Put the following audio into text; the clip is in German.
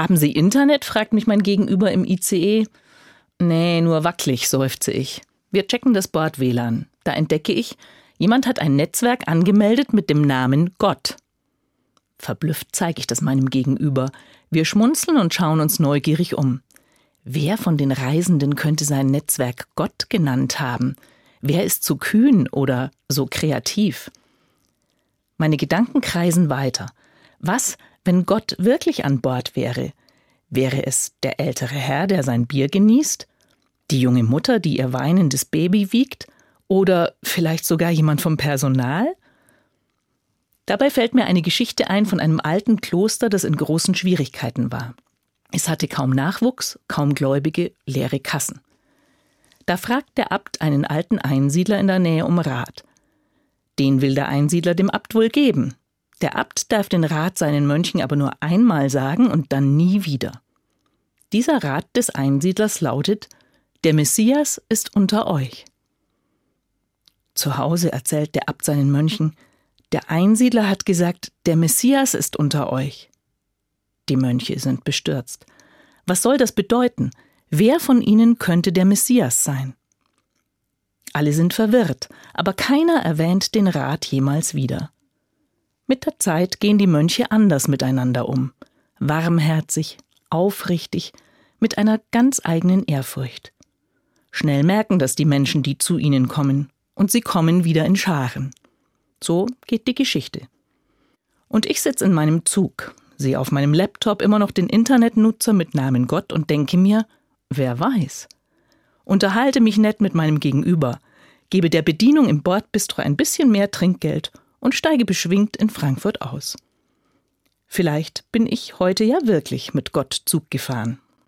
Haben Sie Internet? fragt mich mein Gegenüber im ICE. Nee, nur wackelig, seufze ich. Wir checken das Bord-WLAN. Da entdecke ich, jemand hat ein Netzwerk angemeldet mit dem Namen Gott. Verblüfft zeige ich das meinem Gegenüber. Wir schmunzeln und schauen uns neugierig um. Wer von den Reisenden könnte sein Netzwerk Gott genannt haben? Wer ist so kühn oder so kreativ? Meine Gedanken kreisen weiter. Was, wenn Gott wirklich an Bord wäre? Wäre es der ältere Herr, der sein Bier genießt? Die junge Mutter, die ihr weinendes Baby wiegt? Oder vielleicht sogar jemand vom Personal? Dabei fällt mir eine Geschichte ein von einem alten Kloster, das in großen Schwierigkeiten war. Es hatte kaum Nachwuchs, kaum Gläubige, leere Kassen. Da fragt der Abt einen alten Einsiedler in der Nähe um Rat. Den will der Einsiedler dem Abt wohl geben. Der Abt darf den Rat seinen Mönchen aber nur einmal sagen und dann nie wieder. Dieser Rat des Einsiedlers lautet Der Messias ist unter euch. Zu Hause erzählt der Abt seinen Mönchen Der Einsiedler hat gesagt, der Messias ist unter euch. Die Mönche sind bestürzt. Was soll das bedeuten? Wer von ihnen könnte der Messias sein? Alle sind verwirrt, aber keiner erwähnt den Rat jemals wieder. Mit der Zeit gehen die Mönche anders miteinander um, warmherzig, aufrichtig, mit einer ganz eigenen Ehrfurcht. Schnell merken das die Menschen, die zu ihnen kommen, und sie kommen wieder in Scharen. So geht die Geschichte. Und ich sitze in meinem Zug, sehe auf meinem Laptop immer noch den Internetnutzer mit Namen Gott und denke mir, wer weiß. Unterhalte mich nett mit meinem Gegenüber, gebe der Bedienung im Bordbistro ein bisschen mehr Trinkgeld und steige beschwingt in Frankfurt aus. Vielleicht bin ich heute ja wirklich mit Gott Zug gefahren.